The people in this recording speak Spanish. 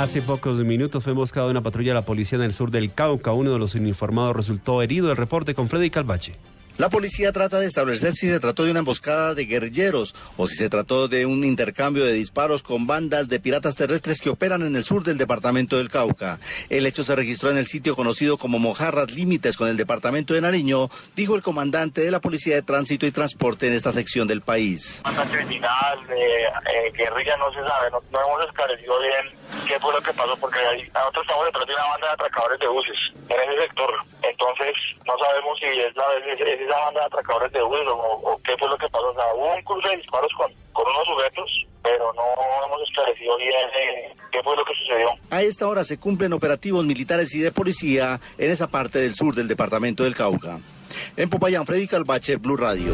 Hace pocos minutos fue emboscada una patrulla de la policía en el sur del Cauca. Uno de los uniformados resultó herido. El reporte con Freddy Calvache. La policía trata de establecer si se trató de una emboscada de guerrilleros o si se trató de un intercambio de disparos con bandas de piratas terrestres que operan en el sur del departamento del Cauca. El hecho se registró en el sitio conocido como Mojarras Límites con el departamento de Nariño, dijo el comandante de la Policía de Tránsito y Transporte en esta sección del país. criminal, eh, guerrilla no se sabe, no, hemos esclarecido bien qué fue lo que pasó porque nosotros estamos detrás de una banda de atracadores de buses en ese sector. No sabemos si es la es, esa banda de atracadores de buses o, qué fue lo que pasó. O sea, hubo un curso de disparos con, con unos sujetos, pero no hemos esclarecido bien eh, qué fue lo que sucedió. A esta hora se cumplen operativos militares y de policía en esa parte del sur del departamento del Cauca. En Popayán, Freddy Calvache, Blue Radio.